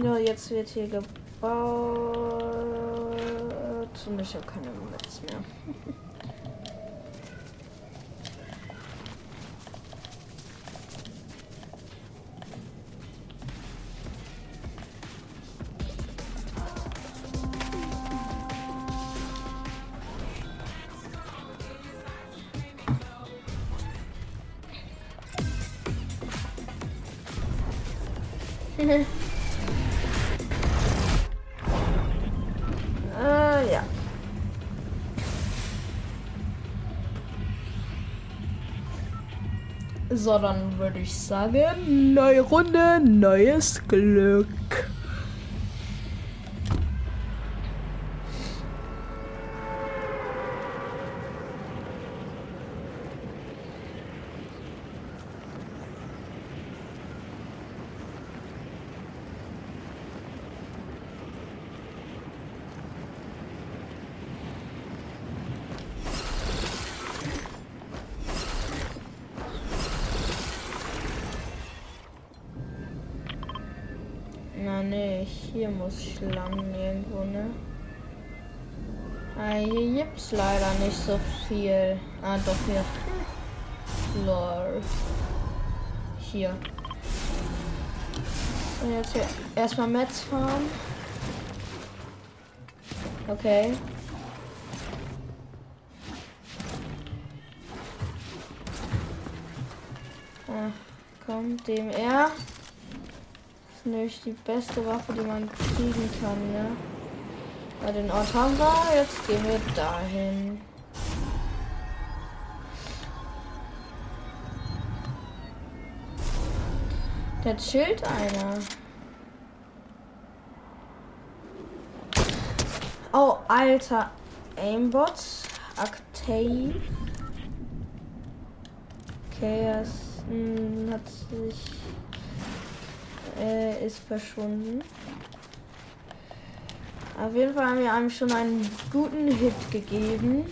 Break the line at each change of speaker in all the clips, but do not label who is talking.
Ja, jetzt wird hier gebaut. Und ich habe keine Netz mehr. So, dann würde ich sagen, neue Runde, neues Glück. Na nee, lang irgendwo, ne? Ah, hier gibt's leider nicht so viel. Ah, doch hier. Lol. Hier. Und jetzt hier erstmal Metz fahren. Okay. Ach, komm, DMR ist nämlich die beste Waffe, die man kriegen kann, ne? Bei den Ort haben wir, jetzt gehen wir dahin. Der chillt einer. Oh, alter. Aimbot. Actave. Okay, ist, mh, hat sich äh, ist verschwunden. Auf jeden Fall haben wir einem schon einen guten Hit gegeben.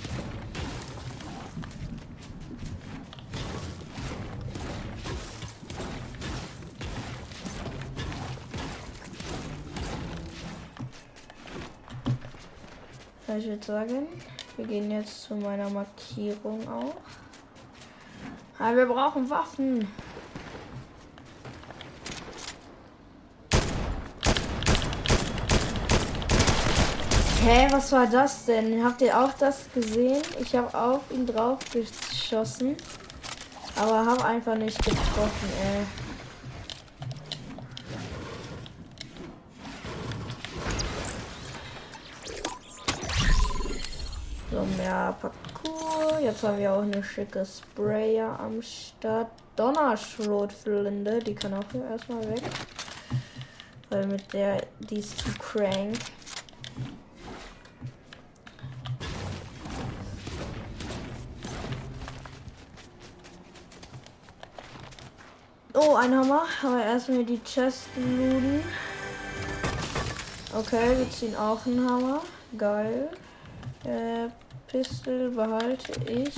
Ich würde sagen, wir gehen jetzt zu meiner Markierung auch. Aber wir brauchen Waffen. Hä, was war das denn? Habt ihr auch das gesehen? Ich habe auf ihn drauf geschossen, aber habe einfach nicht getroffen, ey. So, mehr Parcours. Jetzt haben wir auch eine schicke Sprayer am Start. Donnerschrotflinte, die kann auch hier erstmal weg. Weil mit der, die ist zu crank. Oh, ein Hammer. Aber erstmal die Chest looten. Okay, wir ziehen auch einen Hammer. Geil. Äh, Pistol behalte ich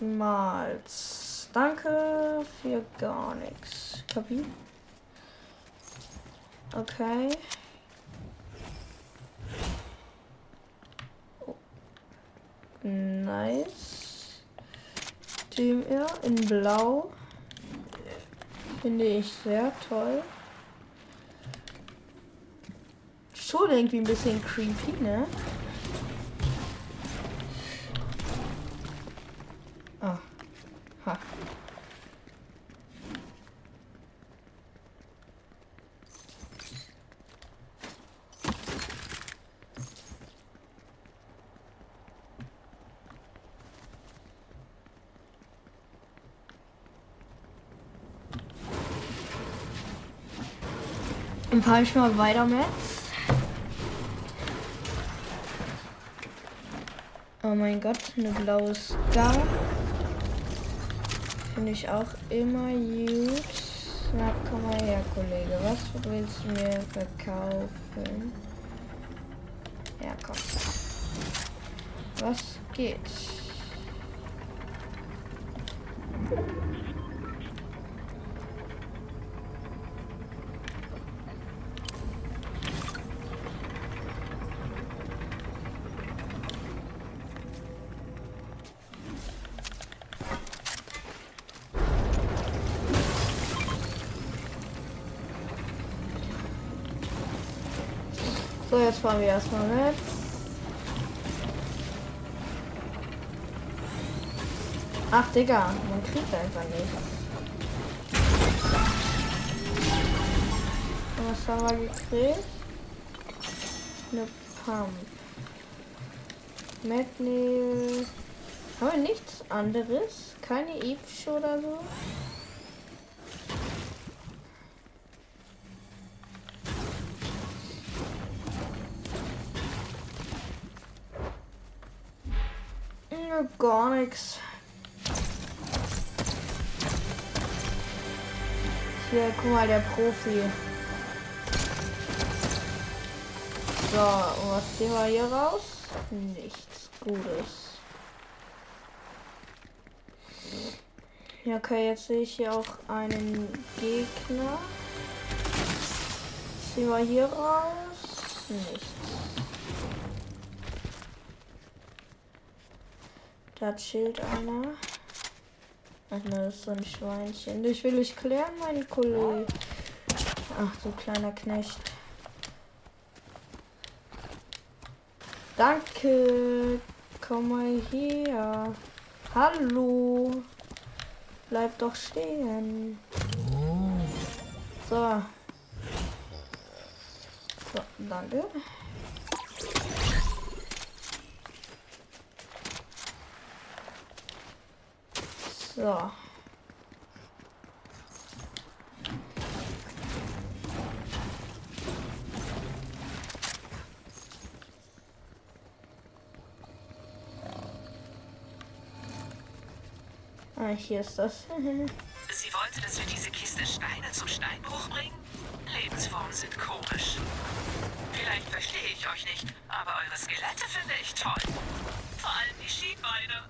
erstmals. Danke für gar nichts. Kapi? Okay. Oh. Nice. Team er in Blau. Finde ich sehr toll. Schon irgendwie ein bisschen creepy, ne? Fahre ich mal weiter mit. Oh mein Gott, eine blaue Scar. Finde ich auch immer gut. Na, komm mal her, Kollege. Was willst du mir verkaufen? Ja, komm. Was geht? Jetzt fahren wir erstmal mit. Ach, Digga, man kriegt einfach nicht. Was haben wir gekriegt? Eine Pump. Magnet. Haben wir nichts anderes? Keine Epsche oder so? Gar nichts. Hier, guck mal, der Profi. So, was sehen wir hier raus? Nichts Gutes. Ja, okay, jetzt sehe ich hier auch einen Gegner. Sehen wir hier raus? Nichts. Da chillt einer. Ach ne, das ist so ein Schweinchen. Ich will ich klären, mein Kollege. Ach, du kleiner Knecht. Danke. Komm mal her. Hallo. Bleib doch stehen. So. So, danke. So. Ah, hier ist das.
Sie wollte, dass wir diese Kiste Steine zum Steinbruch bringen? Lebensformen sind komisch. Vielleicht verstehe ich euch nicht, aber eure Skelette finde ich toll. Vor allem die Schienbeine.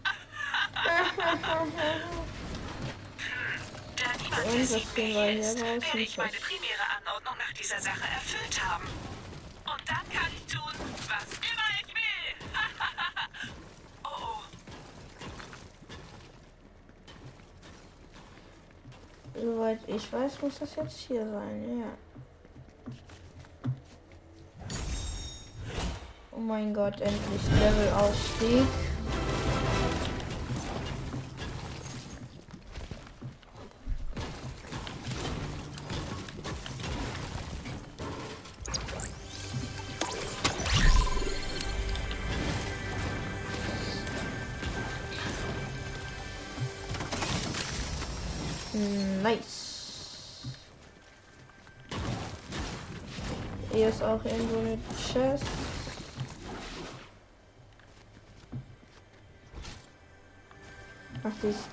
Da niemand mehr sieht, wer hier ist, werde ich meine primäre Anordnung nach dieser Sache erfüllt haben. Und dann kann ich tun, was immer ich will. oh, oh.
Soweit ich weiß, muss das jetzt hier sein, ja. Oh mein Gott, endlich Level-Ausstieg.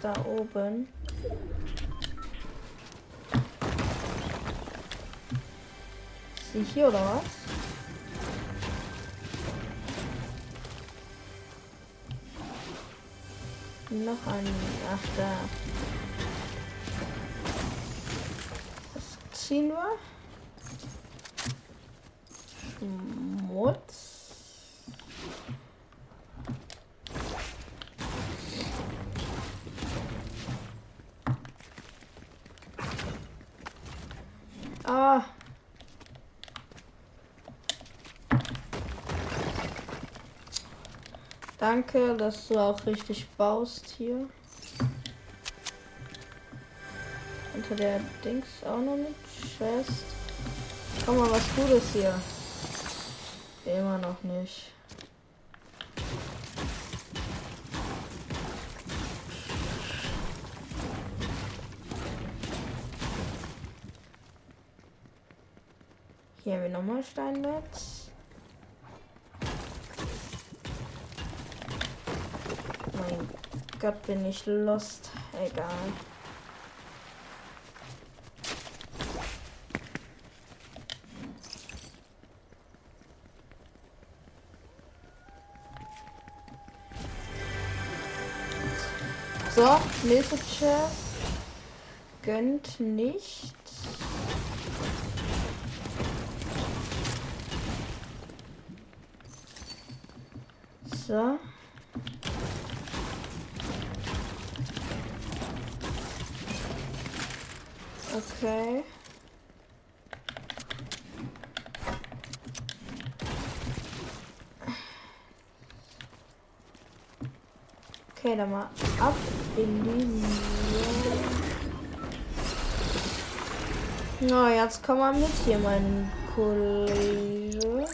Da oben. Ist sie hier oder was? Noch ein. Ach, da. Was ziehen wir? Schmutz. Ah. Danke, dass du auch richtig baust hier. Unter der Dings auch noch mit Chest. Komm mal, was Gutes hier. Immer noch nicht. Hier haben wir nochmal Steinmetz. Gott, bin ich lost. Egal. So, nächste Chest. Gönnt nichts. So. Okay. Okay, dann mal ab in die Na, no, jetzt komm mal mit hier, mein Kollege.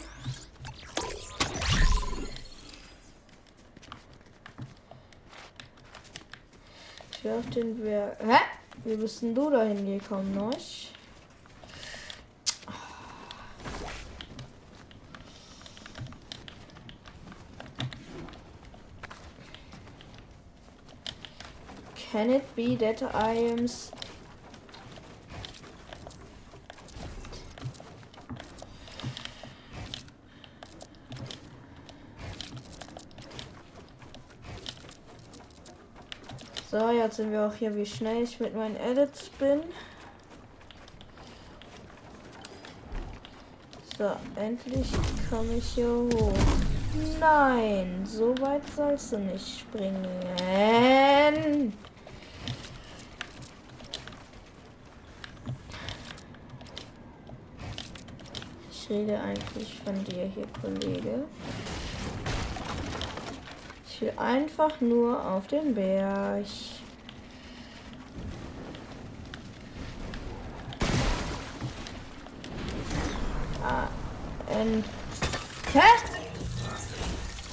Ich auf den Berg. Hä? Wie bist denn du da hingekommen, noch? Can it be that I am So, jetzt sind wir auch hier, wie schnell ich mit meinen Edits bin. So, endlich komme ich hier hoch. Nein, so weit sollst du nicht springen. Ich rede eigentlich von dir hier, Kollege will einfach nur auf den Berg. Ah. Hä?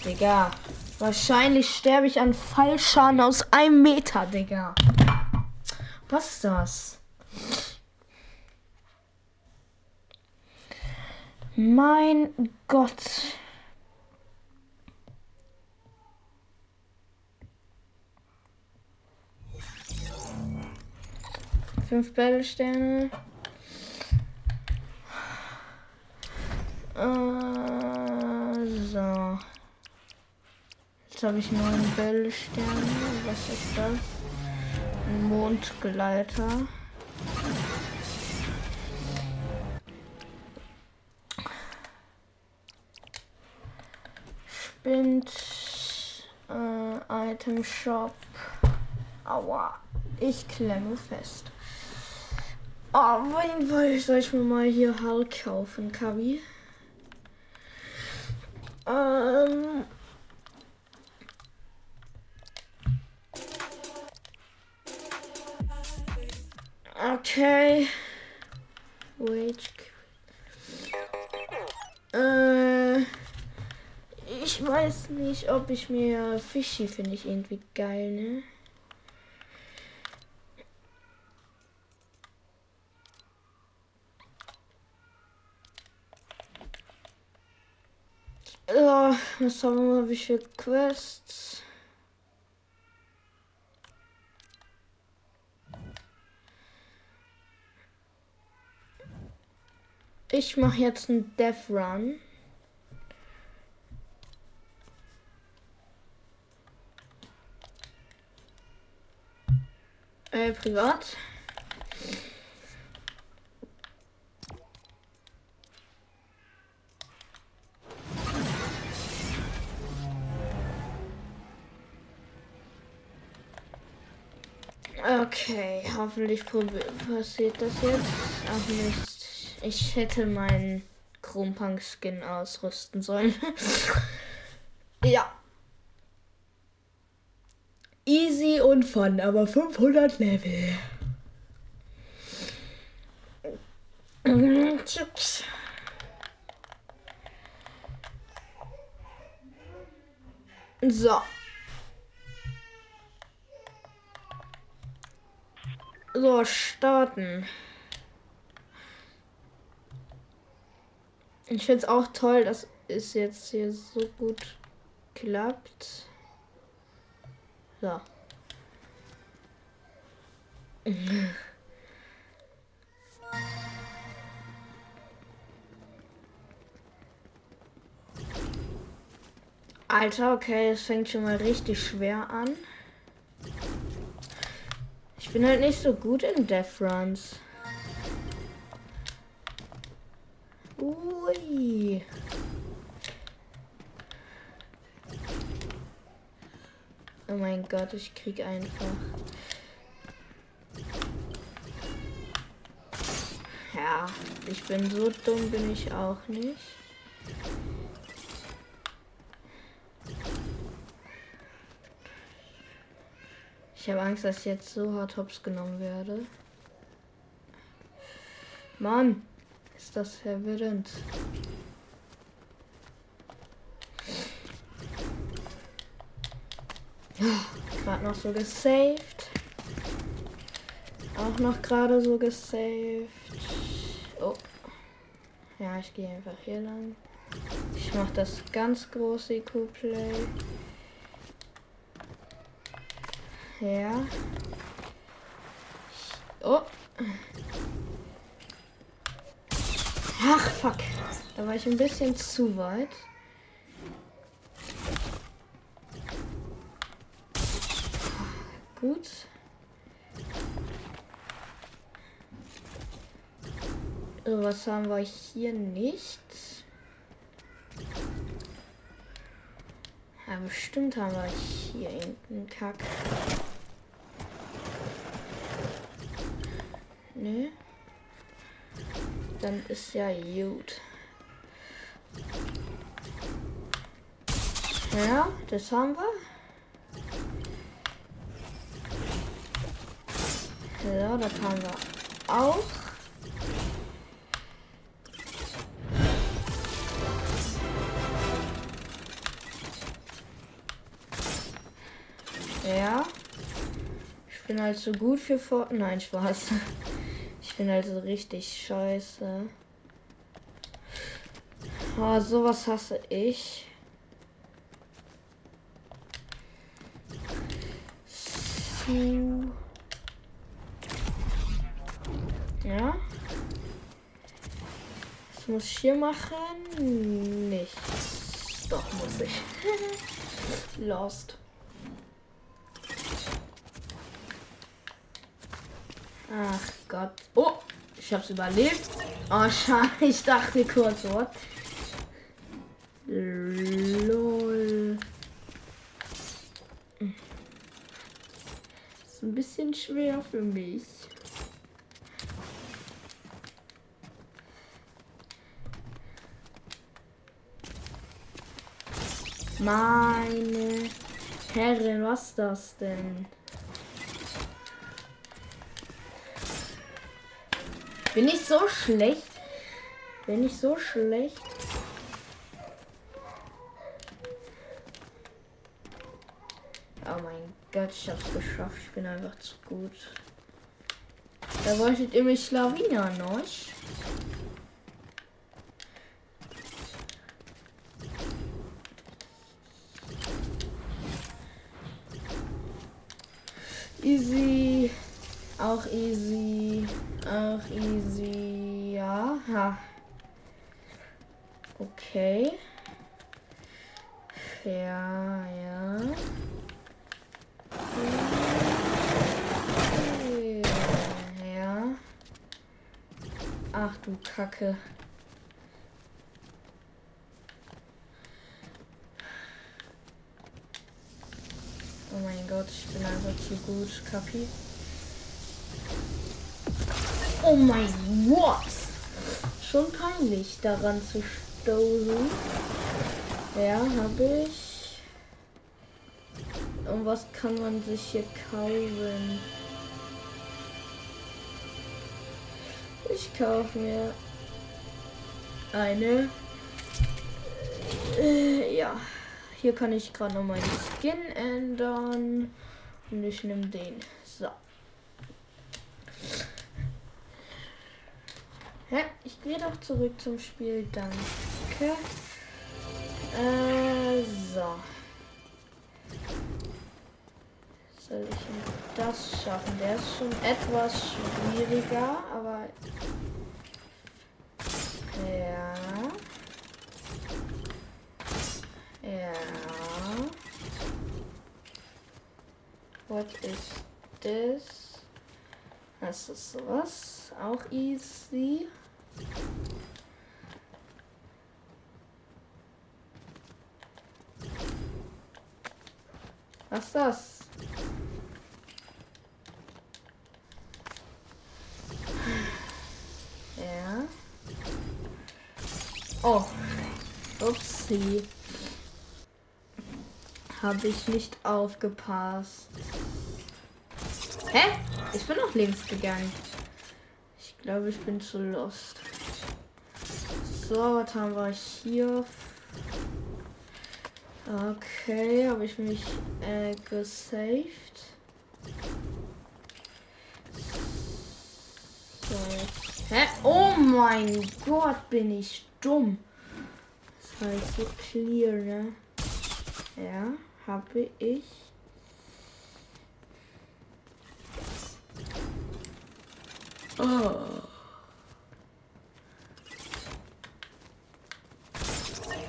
Digga. Wahrscheinlich sterbe ich an Fallschaden aus einem Meter, Digga. Was ist das? Mein Gott. Fünf Battlesterne. Äh, so. Jetzt habe ich neun Bällesterne. Was ist das? Ein Mondgleiter. Spind. Äh, Item Shop. Aua. Ich klemme fest. Oh, mein Gott, soll ich mir mal hier Hulk kaufen, Kabi? Ähm. Okay. Wait. Äh. Ich weiß nicht, ob ich mir Fischi finde ich irgendwie geil, ne? Haben wir mal? Wie viele Quests? Ich mache jetzt einen Death Run. Äh, privat. Okay, hoffentlich passiert das jetzt. Ach nicht. Ich hätte meinen Krumpunk-Skin ausrüsten sollen. ja. Easy und fun, aber 500 Level. Chips. So. So, starten. Ich finde es auch toll, dass es jetzt hier so gut klappt. So. Alter, okay, es fängt schon mal richtig schwer an. Ich bin halt nicht so gut in Death Runs. Ui. Oh mein Gott, ich krieg einfach. Ja, ich bin so dumm, bin ich auch nicht. Ich habe Angst, dass ich jetzt so hart hops genommen werde. Mann, ist das verwirrend. Gerade noch so gesaved. Auch noch gerade so gesaved. Oh. Ja, ich gehe einfach hier lang. Ich mache das ganz große IQ-Play. Ja. Oh. Ach, fuck. Da war ich ein bisschen zu weit. Gut. Was haben wir hier nicht? Ja, bestimmt haben wir hier irgendeinen Kack. Ne? Dann ist ja gut. Ja, das haben wir. Ja, das haben wir auch. Ja. Ich bin halt so gut für Fortnite. Nein, Spaß. Bin halt so richtig scheiße. Oh, sowas hasse ich. So. Ja. Was muss ich hier machen? Nichts. Doch, muss ich. Lost. Ach Gott. Oh, ich hab's überlebt. Oh, schade. Ich dachte kurz, what? Lol. Ist ein bisschen schwer für mich. Meine Herren, was das denn? Bin ich so schlecht? Bin ich so schlecht? Oh mein Gott, ich hab's geschafft. Ich bin einfach zu gut. Da wolltet ihr mich Schlawiner, noch? Easy. Auch easy. Auch easy. Ja. Ha. Okay. Ja, ja. Ja. Ach du Kacke. Oh mein Gott, ich bin einfach zu gut, Kapi. Oh mein Gott! Schon peinlich, daran zu stoßen. Ja, habe ich. Und was kann man sich hier kaufen? Ich kaufe mir eine. Äh, ja. Hier kann ich gerade noch meinen Skin ändern. Und ich nehme den. So. Ja, ich gehe doch zurück zum Spiel. Danke. Äh, so. Soll ich das schaffen? Der ist schon etwas schwieriger, aber. Ja. Ja. What is this? Das ist sowas. Auch easy. Was ist das? Ja. Oh. Upsi. Habe ich nicht aufgepasst. Hä? Ich bin auf links gegangen. Glaube, ich bin zu lost. So, was haben wir hier? Okay, habe ich mich äh, gesaved. So. Hä? Oh mein Gott, bin ich dumm. Das war jetzt so clear, ne? Ja, habe ich. Oh.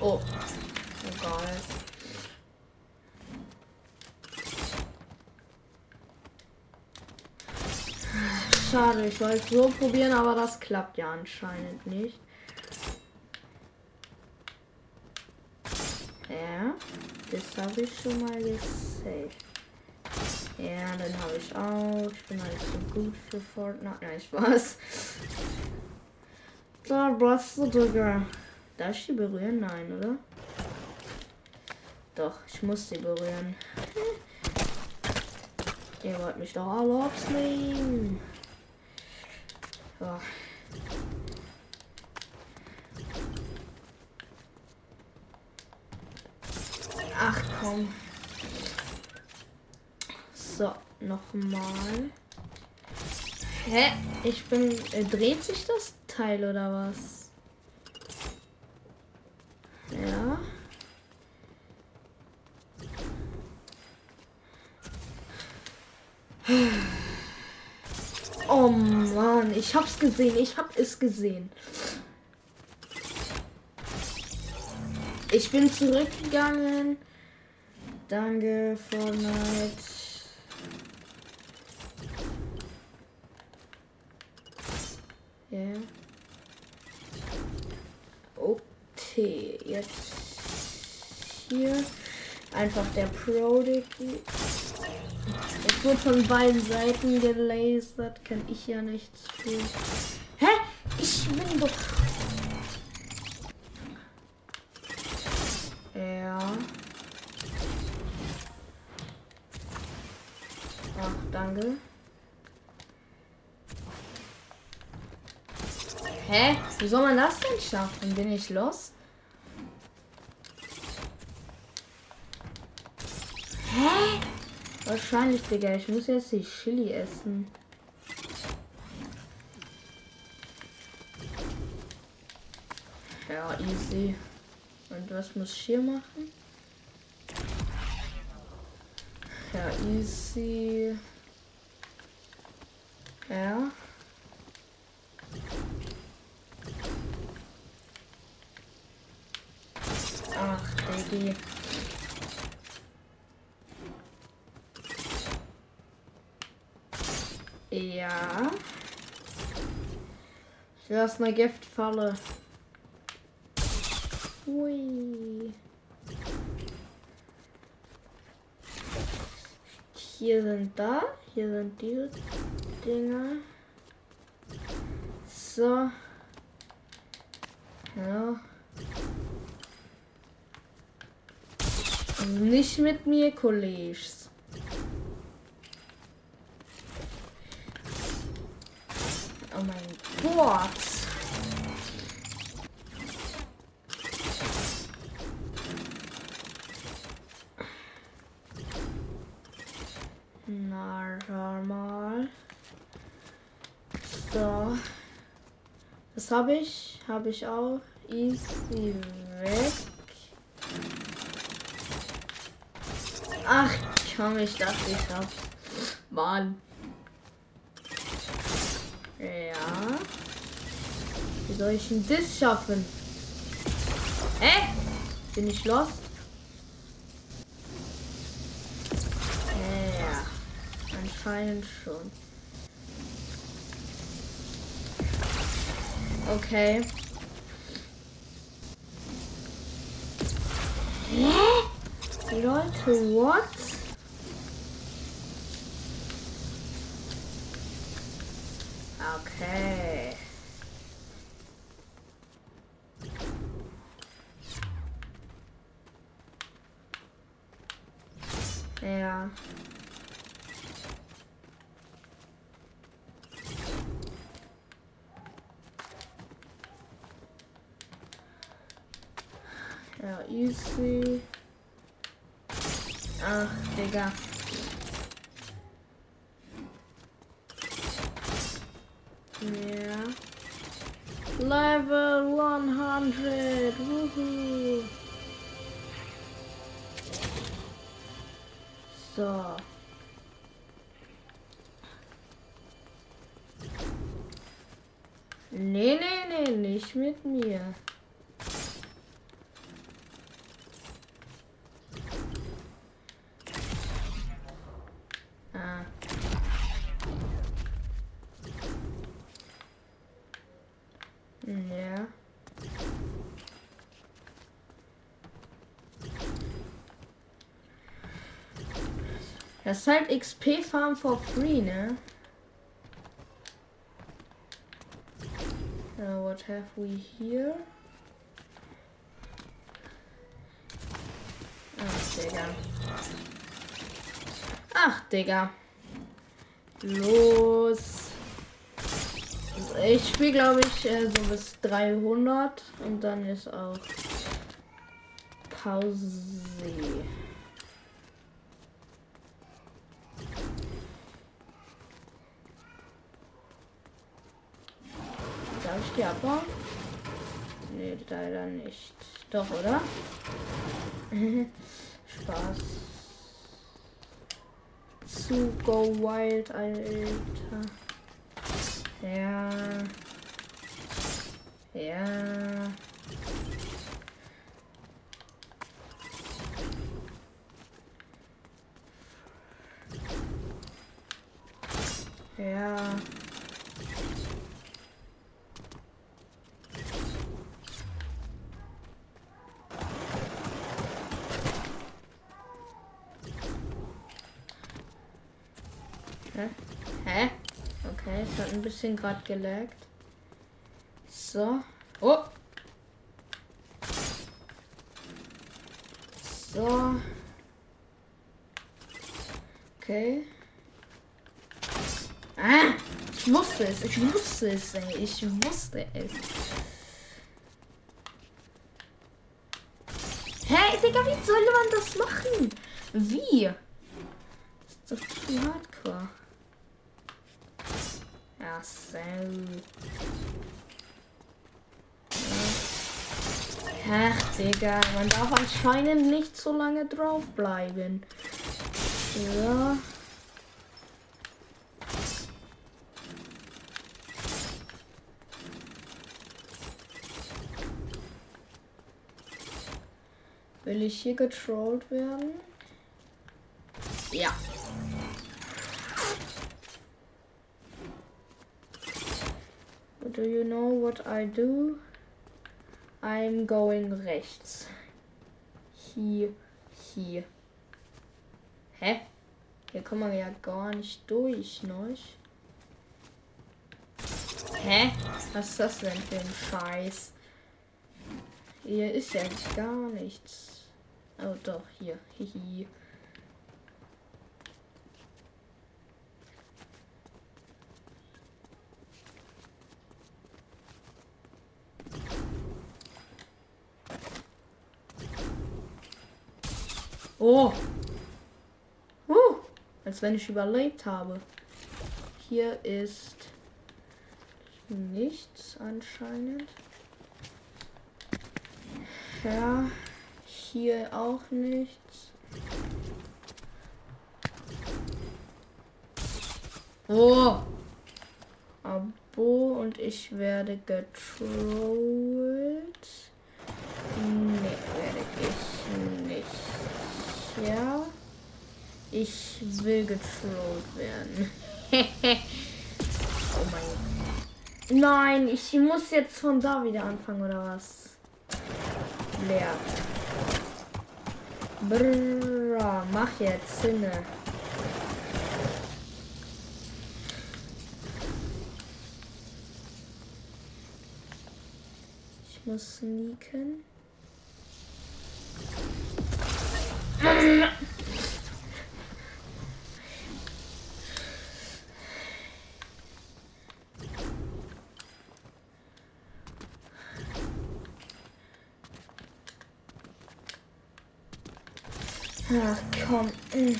Oh. Egal. Schade, ich wollte so probieren, aber das klappt ja anscheinend nicht. Ja, das habe ich schon mal gesaved. Ja, dann habe ich auch. Ich bin halt so gut für Fortnite. Nein, Spaß. Da brauchst du sogar. Darf ich die berühren? Nein, oder? Doch, ich muss sie berühren. Ihr wollt mich doch alle abslingen. So. Ach komm. So, nochmal. Hä? Ich bin. Äh, dreht sich das Teil oder was? Ja. Oh Mann, ich hab's gesehen, ich hab es gesehen. Ich bin zurückgegangen. Danke, Fortnite. Ja. Okay, jetzt hier einfach der Pro Dicky. Es wird von beiden Seiten gelasert, kann ich ja nichts tun. Hä? Ich bin doch. Ja. Ach, danke. Hä? Wie soll man das denn schaffen? Bin ich los? Hä? Wahrscheinlich, Digga. Ich muss jetzt die Chili essen. Ja, easy. Und was muss ich hier machen? Ja, easy. Ja. Diggi. Ja. Das ist eine Giftfalle. Hui. Hier sind da. Hier sind diese Dinger. So. Ja. Nicht mit mir, Kollegs. Oh mein Gott. Na, mal. So. Das habe ich. Habe ich auch. Easy weg. Ach komm, ich dachte, ich hab's. Mann. Ja. Wie soll ich denn das schaffen? Hä? Bin ich los? Ja, anscheinend schon. Okay. Leute, what? Nicht mit mir. Ah. Ja. Das ist halt XP Farm for free, ne? Uh, what have we here? Ach, Digga. Ach, Digga. Los. Ich spiele, glaube ich, äh, so bis 300 und dann ist auch Pause. Abbauen? Nee, leider nicht. Doch, oder? Spaß. Zu go wild, Alter. Ja. Ja. Ja. Hä? Hä? Okay, es hat ein bisschen gerade gelaggt. So. Oh. So. Okay. Ah! Ich wusste es, ich wusste es, ey. Ich wusste es. Hä, Digga, wie soll man das machen? Wie? Das ist doch zu hardcore. Ja, so. Ach, Digga, man darf anscheinend nicht so lange drauf bleiben. Ja. Will ich hier getrollt werden? Ja. Do you know what I do? I'm going rechts. Hier, hier. Hä? Hier kommen wir ja gar nicht durch, ne? Hä? Was ist das denn für ein Scheiß? Hier ist ja gar nichts. Oh doch, hier. Hihi. Oh. Uh, als wenn ich überlebt habe. Hier ist nichts anscheinend. Ja, hier auch nichts. Oh. Abo und ich werde getrollt. Nee, werde ich nicht. Ja. Ich will getrollt werden. oh mein Nein, ich muss jetzt von da wieder anfangen, oder was? Leer. Brrr, mach jetzt Sinne. Ich muss sneaken. Ach komm. Mm.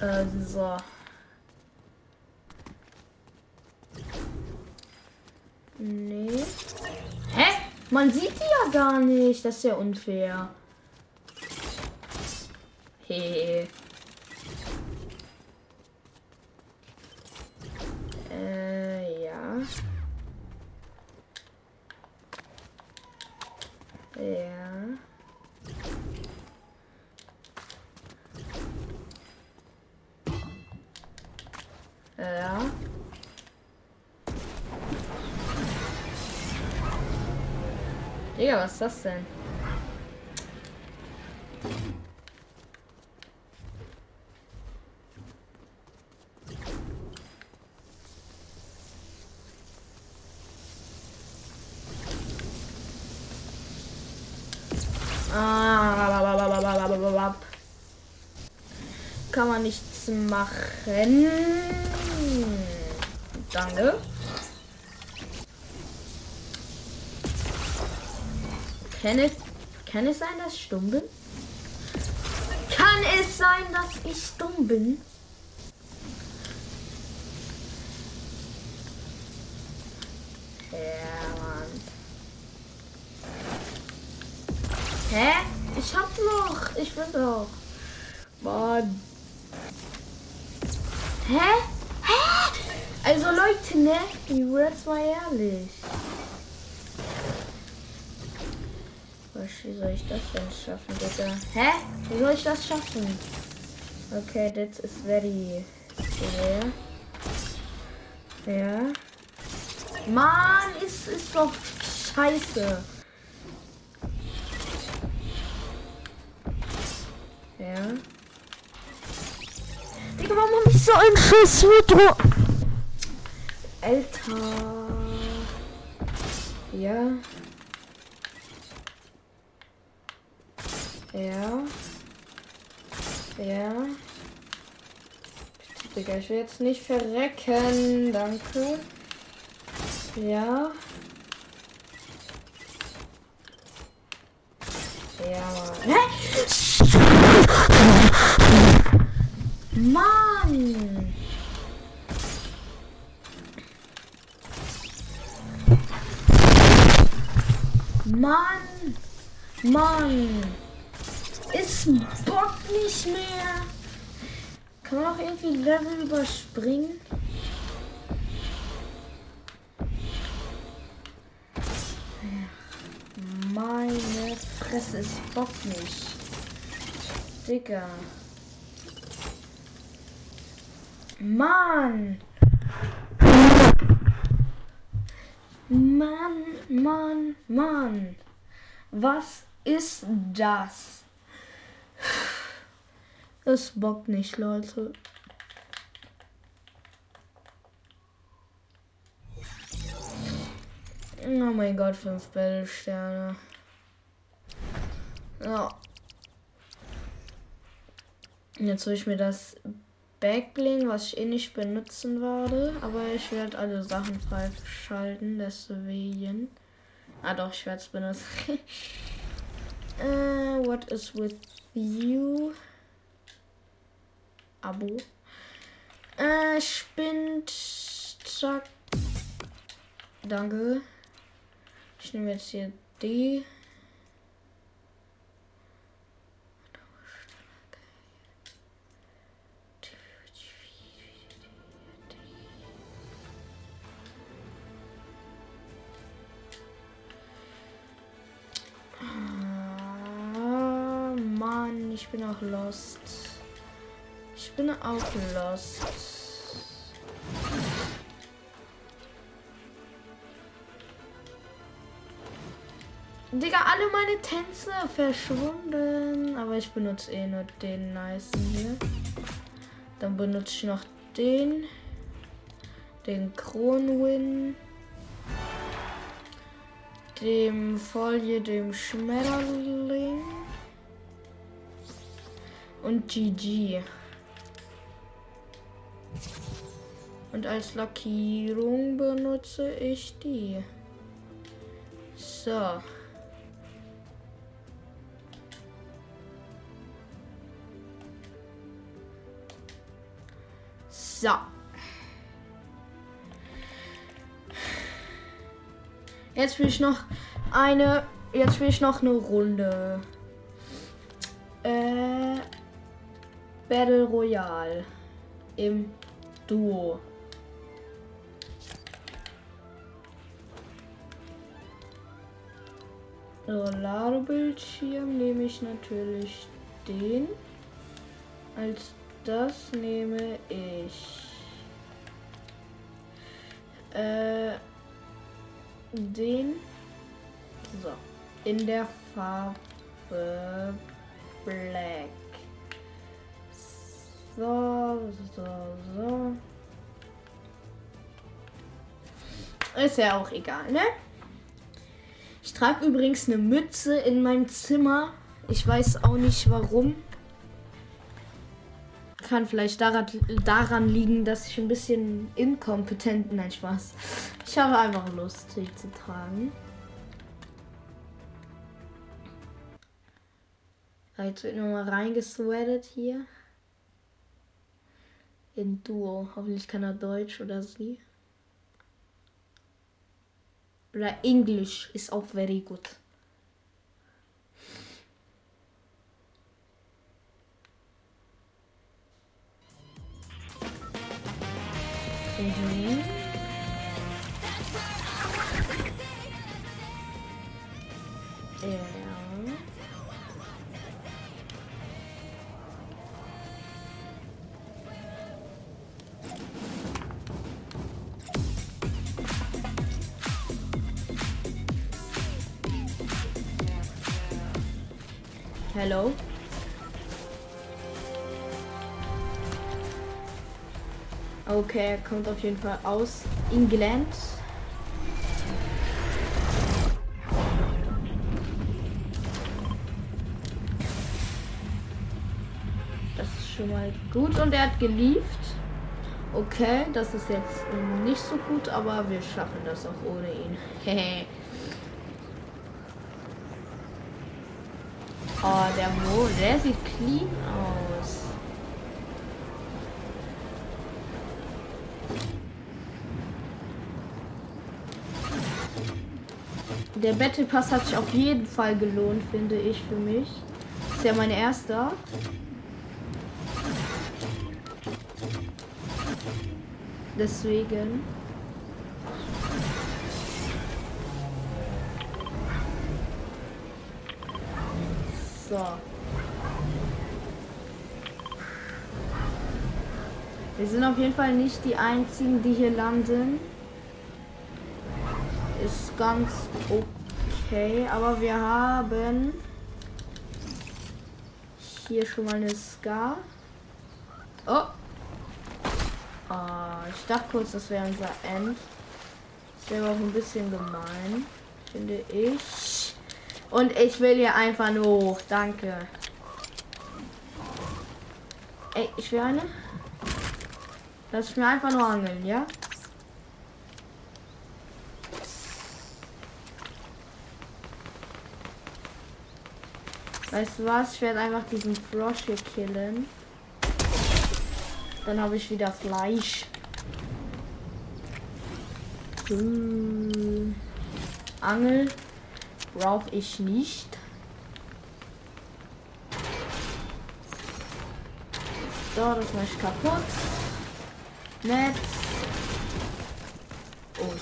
Äh, so. Nee. Hä? Man sieht die ja gar nicht. Das ist ja unfair. Hehe. Äh, ja. Ja. Ja. Digga, was ist das denn? Ah, Kann man nichts machen. Danke. Kann es, kann es sein, dass ich stumm bin? Kann es sein, dass ich dumm bin? Ja, Mann. Hä? Ich hab noch. Ich bin doch. Mann. Hä? Hä? Also Leute, ne? Die Words mal ehrlich. Wie soll ich das denn schaffen, Digga? Hä? Wie soll ich das schaffen? Okay, das ist very schwer. Ja. Mann, ist, ist doch scheiße. Ja. Digga, warum hab ich so ein Schuss Metro? Alter. Ja. Ja. Ja. Digga, ich will jetzt nicht verrecken. Danke. Ja. Ja, Mann. Mann! Mann! Mann! Es bockt nicht mehr! Kann man auch irgendwie Level überspringen? Meine Fresse, es bockt nicht. Digga. Mann! Mann, Mann, Mann. Was ist das? Es bockt nicht, Leute. Oh mein Gott, fünf Battle-Sterne. Ja. Jetzt will ich mir das Backbling, was ich eh nicht benutzen werde. Aber ich werde alle Sachen freischalten, deswegen. Ah doch, ich werde es benutzen. uh, what is with you? Abo. Äh, Spind. Zack. Danke. Ich nehme jetzt hier die. Ah, Mann, ich bin auch lost. Bin auch lost. Digga, alle meine Tänze verschwunden. Aber ich benutze eh nur den nice hier. Dann benutze ich noch den. Den Kronwin. Dem Folie, dem Schmetterling. Und GG. Und als Lackierung benutze ich die. So. So. Jetzt will ich noch eine. Jetzt will ich noch eine Runde. Äh, Battle Royale. Im Duo. So, Ladebildschirm nehme ich natürlich den. Als das nehme ich äh, den so in der Farbe Black. So, so, so. Ist ja auch egal, ne? Ich trage übrigens eine Mütze in meinem Zimmer. Ich weiß auch nicht warum. Kann vielleicht daran, daran liegen, dass ich ein bisschen inkompetent. Nein, Spaß. Ich habe einfach Lust, sie zu tragen. Jetzt wird nochmal reingesweatet hier. In Duo. Hoffentlich kann er Deutsch oder sie. Oder Englisch ist auch very good. Mhm. Hello. Okay, er kommt auf jeden Fall aus England. Das ist schon mal gut und er hat gelieft. Okay, das ist jetzt nicht so gut, aber wir schaffen das auch ohne ihn. oh, der Mo, der sieht clean aus. Der Battle Pass hat sich auf jeden Fall gelohnt, finde ich für mich. ist ja mein erster. Deswegen. So. Wir sind auf jeden Fall nicht die einzigen, die hier landen. Ist ganz okay, aber wir haben hier schon mal eine Scar. Oh. Ah, ich dachte kurz, das wäre unser End. Das wäre auch ein bisschen gemein, finde ich. Und ich will hier einfach nur hoch. Danke. Ey, ich will eine. Lass mir einfach nur angeln, ja? Weißt du was? Ich werde einfach diesen Frosch hier killen. Dann habe ich wieder Fleisch. Hm. Angel brauche ich nicht. So, das mache ich kaputt. Netz. Oh,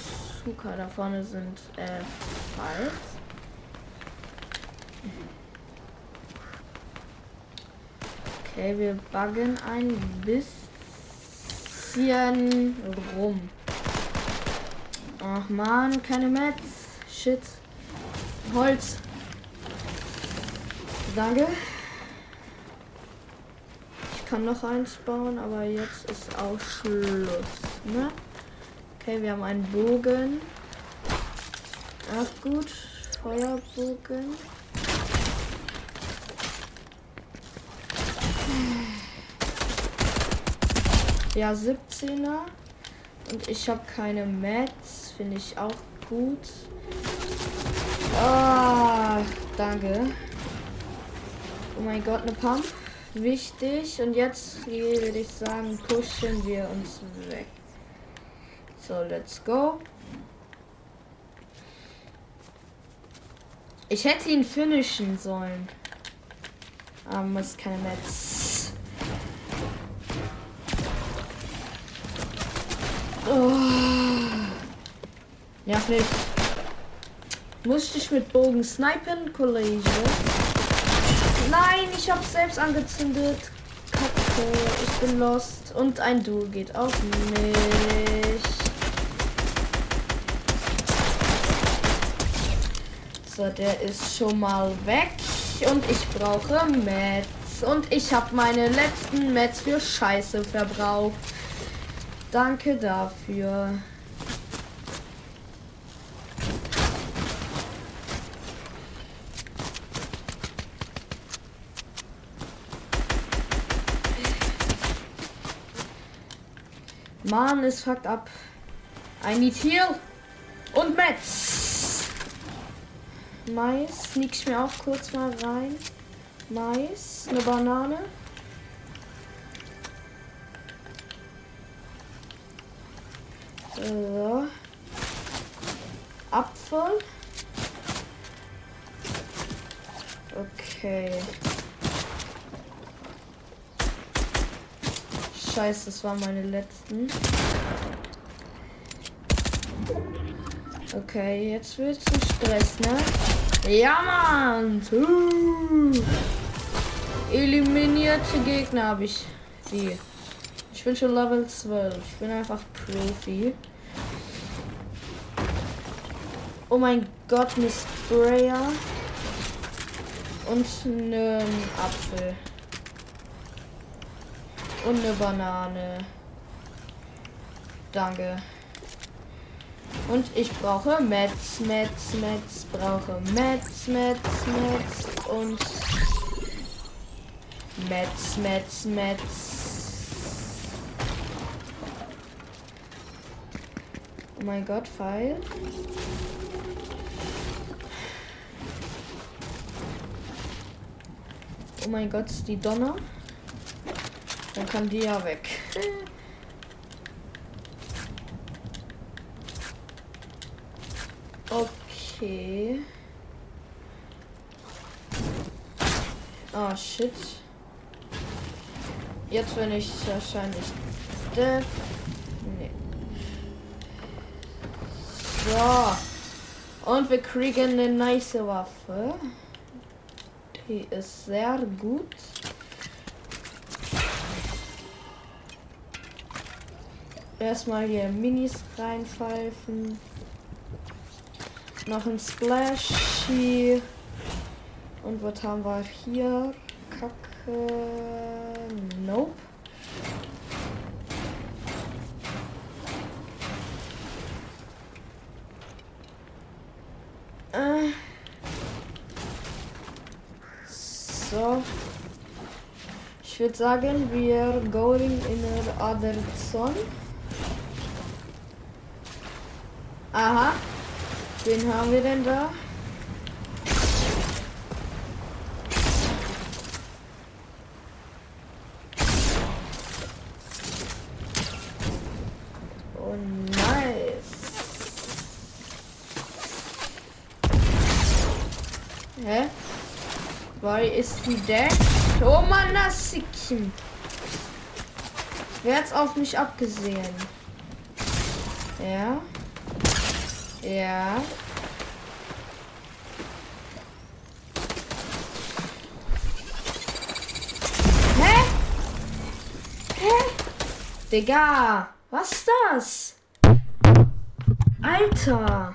Suka, da vorne sind äh, Falls. Okay, wir buggen ein bisschen rum. Ach man, keine Mets. Shit. Holz. Danke. Ich kann noch eins bauen, aber jetzt ist auch Schluss. Ne? Okay, wir haben einen Bogen. Ach gut. Feuerbogen. Ja, 17er. Und ich habe keine Mats. Finde ich auch gut. Ah, danke. Oh mein Gott, eine Pump. Wichtig. Und jetzt würde ich sagen, pushen wir uns weg. So, let's go. Ich hätte ihn finishen sollen. Aber muss keine Metz. Oh. Ja, nicht. Musste ich mit Bogen snipen, Kollege? Nein, ich habe selbst angezündet. Kacke, ich bin lost. Und ein Duel geht auf mich. So, der ist schon mal weg. Und ich brauche Mets. Und ich habe meine letzten Mets für Scheiße verbraucht. Danke dafür. Mann, es fuckt ab. I need heal. Und Metz. Mais. Sneak mir auch kurz mal rein. Mais. Eine Banane. So. Apfel. Okay. Scheiße, das waren meine letzten. Okay, jetzt wird es Stress, ne? Ja, Mann! Uh. Eliminierte Gegner habe ich. Wie? Ich bin schon Level 12. Ich bin einfach Profi. Oh mein Gott, ein Sprayer. Und einen Apfel. Und eine Banane. Danke. Und ich brauche Metz, Metz, Metz, brauche Metz, Metz, Metz und Metz, Metz, Metz. Oh mein Gott, Pfeil. Oh mein Gott, die Donner. Dann kann die ja weg. Okay. Ah, oh, shit. Jetzt bin ich wahrscheinlich dead. Nee. So. Und wir kriegen eine nice Waffe. Die ist sehr gut. Erstmal hier Minis reinpfeifen. Noch ein Splashy. Und was haben wir hier? Kacke. Nope. Äh. So. Ich würde sagen, wir going in a other zone. Aha. Wen haben wir denn da? Oh, nice. Ist die dead? Oh Mann, das Sickchen. Wer hat's auf mich abgesehen? Ja. Ja. Hä? Hä? Digga, was ist das? Alter.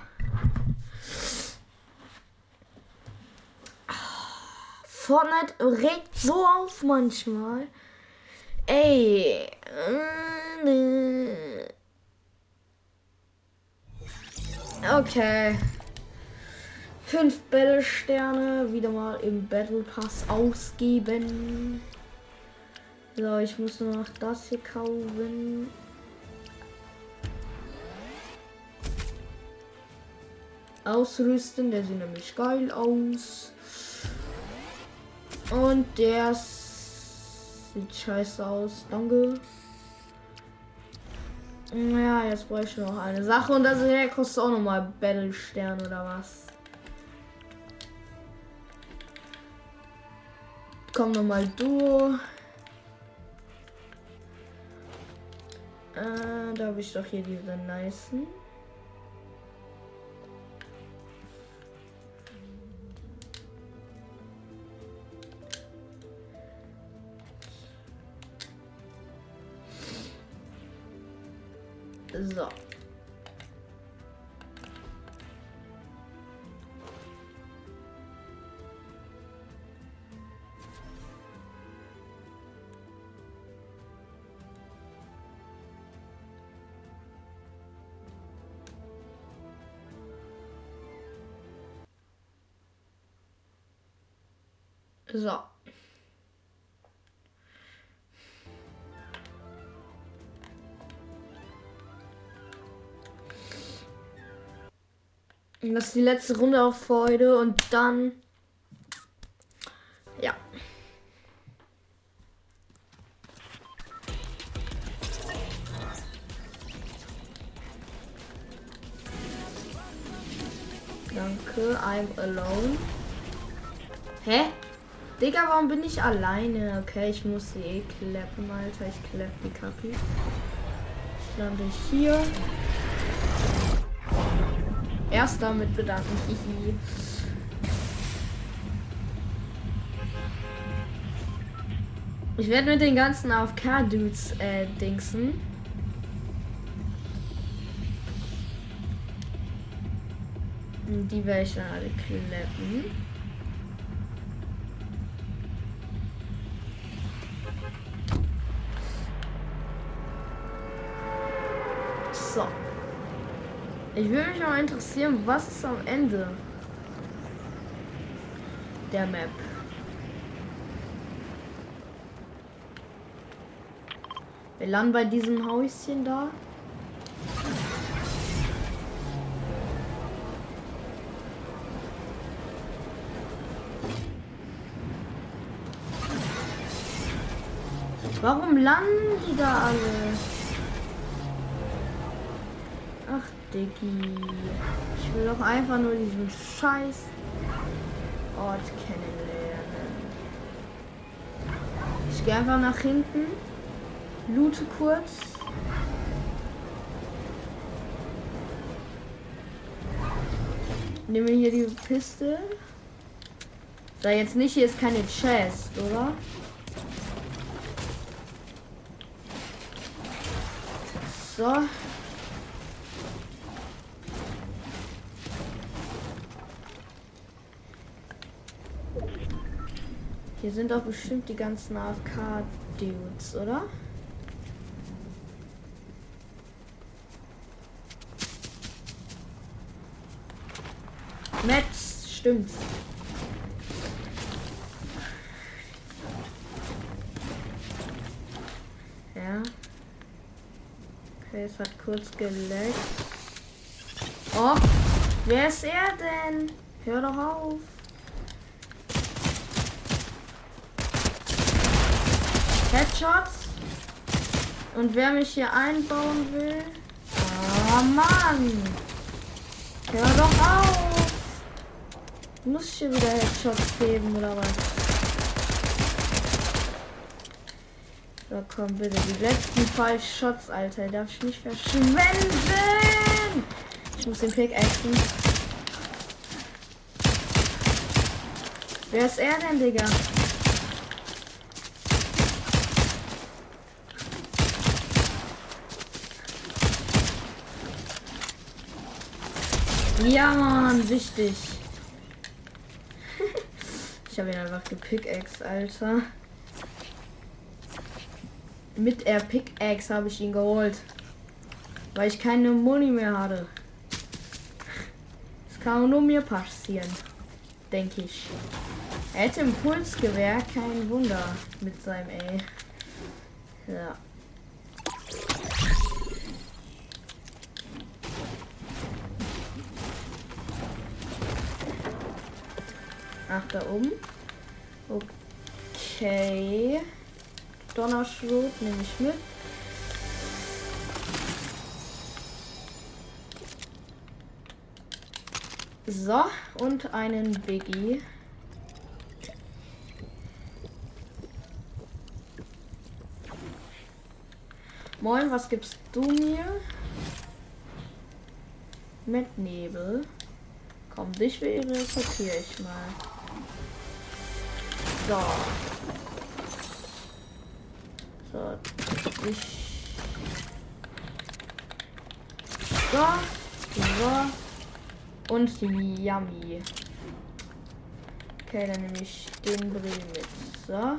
Fortnite regt so auf manchmal. Ey. Äh, Okay. Fünf Battle-Sterne wieder mal im Battle Pass ausgeben. So, ich muss nur noch das hier kaufen. ausrüsten. Der sieht nämlich geil aus. Und der sieht scheiße aus. Danke. Ja, jetzt brauche ich noch eine Sache und das hier kostet auch nochmal Battle-Stern oder was. Komm nochmal Duo. Äh, da habe ich doch hier diese nicen. So. So. Das ist die letzte Runde auch für heute und dann. Ja. Danke, I'm alone. Hä? Digga, warum bin ich alleine? Okay, ich muss sie eh klappen, Alter. Ich klapp die Kapi. Ich lande hier. Erst damit bedanken. Ich werde mit den ganzen AFK-Dudes äh, dingsen. Die werde ich dann alle klappen. Ich würde mich mal interessieren, was ist am Ende der Map? Wir landen bei diesem Häuschen da. Warum landen die da alle? Diggi. Ich will doch einfach nur diesen scheiß Ort kennenlernen. Ich gehe einfach nach hinten. Loote kurz. Nehme hier die Piste. Da jetzt nicht, hier ist keine Chest, oder? So. Hier sind doch bestimmt die ganzen AFK-Dudes, oder? Metz, stimmt's. Ja. Okay, es hat kurz geleckt. Oh, wer ist er denn? Hör doch auf. Headshots. Und wer mich hier einbauen will. Oh Mann. Hör doch auf. Muss ich hier wieder Headshots geben oder was? So, komm bitte. Die letzten zwei Shots, Alter. Darf ich nicht verschwenden. Ich muss den Pick essen. Wer ist er denn, Digga? Ja, Mann, wichtig. ich habe ihn einfach gepickaxe, Alter. Mit der Pickaxe habe ich ihn geholt. Weil ich keine Muni mehr hatte. Das kann nur mir passieren. Denke ich. Er hätte Impulsgewehr, kein Wunder mit seinem Ey. Ja. Ach, da oben. Okay. Donnerschrot nehme ich mit. So, und einen Biggie. Moin, was gibst du mir? Mit Nebel. Komm, dich sortiere ich mal. So. So, ich. So. So. Und Yummy. Okay, dann nehme ich den Brill mit. So.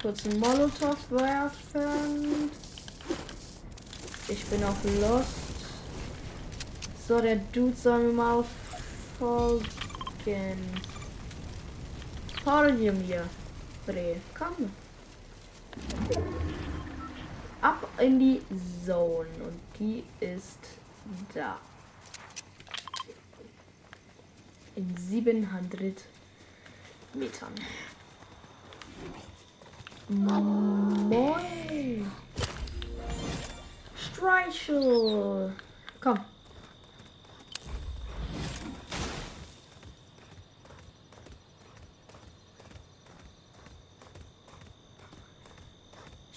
Kurz einen Molotow werfen. Ich bin auf Lost. So, der Dude soll mir mal folgen. Folge mir. Bre, komm. Ab in die Zone. Und die ist da. In 700 Metern. Moin. Streichel. Komm.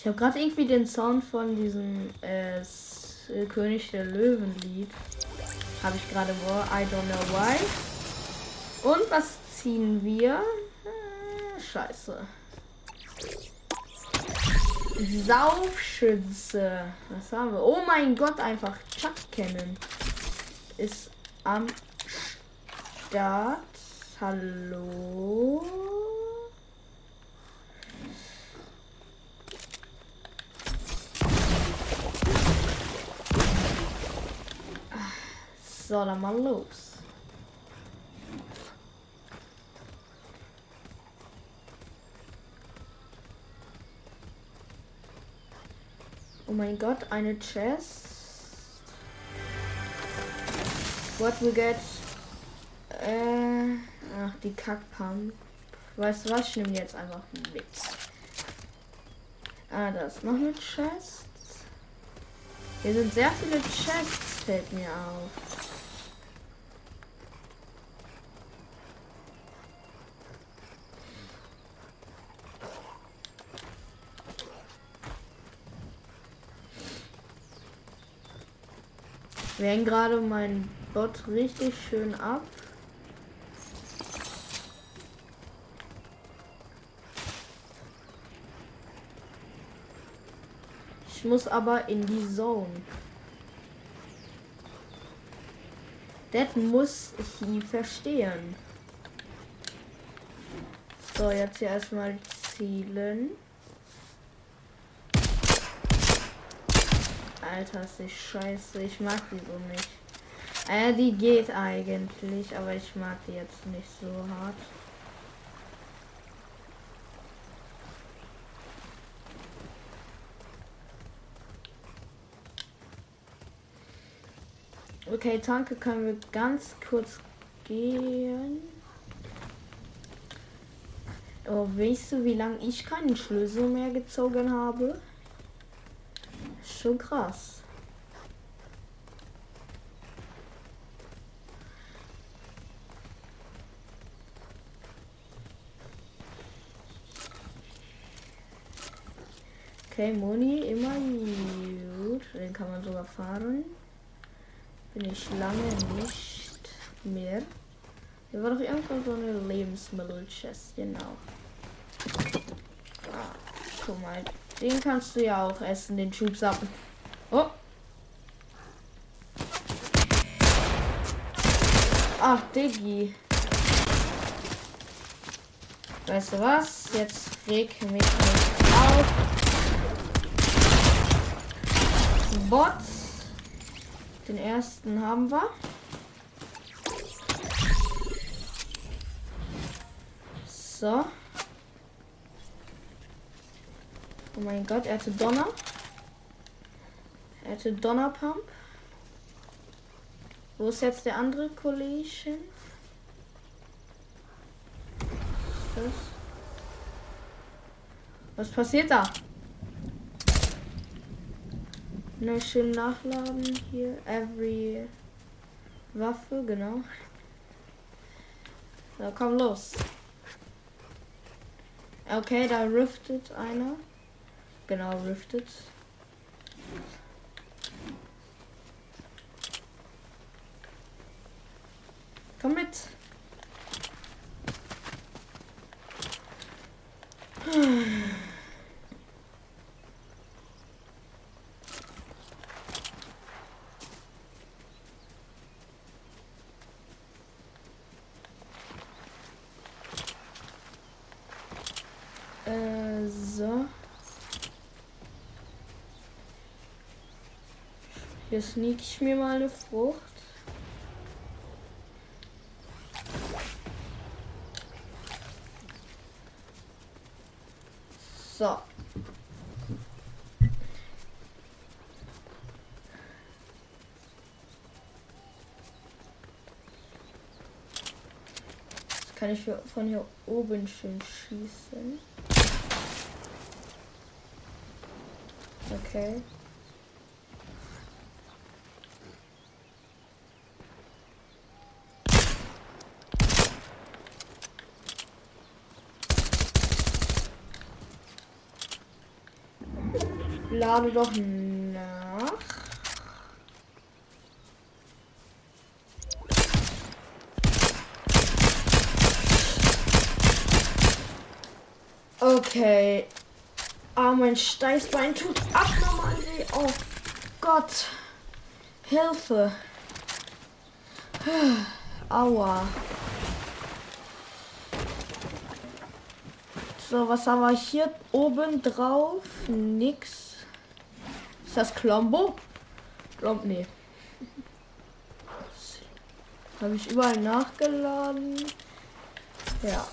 Ich habe gerade irgendwie den Sound von diesem äh, König der Löwen Lied. Habe ich gerade wo I don't know why. Und was ziehen wir? Äh, scheiße. Saufschütze. Was haben wir? Oh mein Gott, einfach Chuck kennen. Ist am Start. Hallo. So, dann mal los. Oh mein Gott, eine Chest. What we get? Äh, ach, die Kackpump. Weißt du was? Ich nehme jetzt einfach mit. Ah, das ist noch eine Chest. Hier sind sehr viele Chests, fällt mir auf. Hängen gerade mein Bot richtig schön ab. Ich muss aber in die Zone. Das muss ich verstehen. So, jetzt hier erstmal zielen. Alter, ist die scheiße. Ich mag die so nicht. Äh, die geht eigentlich, aber ich mag die jetzt nicht so hart. Okay, Tanke können wir ganz kurz gehen. Oh, weißt du, wie lange ich keinen Schlüssel mehr gezogen habe? Schon krass. Okay, Moni, immer gut. Den kann man sogar fahren. Bin ich lange nicht mehr. Hier war doch irgendwann so eine Lebensmittel-Chest, genau. Ah, guck mal, den kannst du ja auch essen, den Schubsappen. Oh. Ach, Diggi. Weißt du was? Jetzt reg mich nicht auf. Bots. Den ersten haben wir. So. Oh mein Gott, er hatte Donner. Er hatte Donnerpump. Wo ist jetzt der andere Kollege? das? Was passiert da? Ne, schön nachladen hier. Every Waffe, genau. So, komm los. Okay, da riftet einer. Genau, riftet. Komm mit. Äh, so. Hier sneak ich mir mal eine Frucht. So. Kann ich von hier oben schön schießen. Okay. Lade doch nach. Okay. Ah, mein Steißbein tut abnormal weh. Oh Gott. Hilfe. Aua. So, was haben wir hier oben drauf? Nix. Ist das Klombo? Klombo, nee. Habe ich überall nachgeladen? Ja.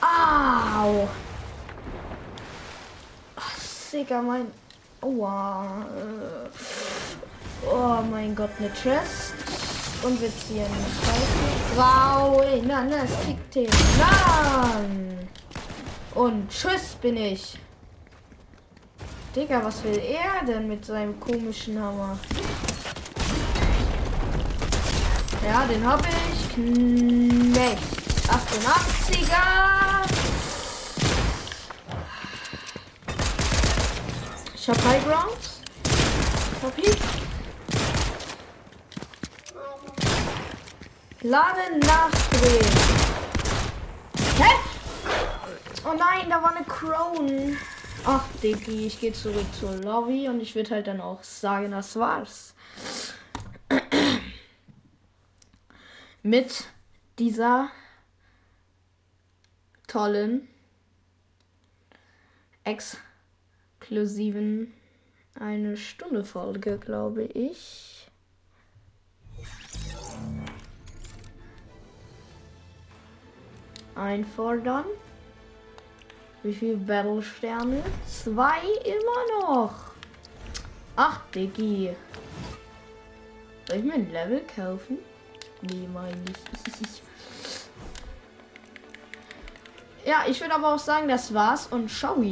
Au! Ach, Digga, mein. Aua. Oh mein Gott, eine Chest. Und wir ziehen Scheiße. Wow, ey, nein, nein, es kickt den. Nein! Und tschüss bin ich. Digga, was will er denn mit seinem komischen Hammer? Ja, den habe ich. Knecht. 88er. Ich habe High Ground. Copy. Laden nachdrehen. Hä? Oh nein, da war eine Crown. Ach, Diggi, ich gehe zurück zur Lobby und ich würde halt dann auch sagen, das war's. Mit dieser tollen, exklusiven eine Stunde Folge, glaube ich. Einfordern. Wie viele Battle-Sterne? Zwei immer noch. Ach, Diggi. Soll ich mir ein Level kaufen? Nee, meine ich. ja, ich würde aber auch sagen, das war's und ciao.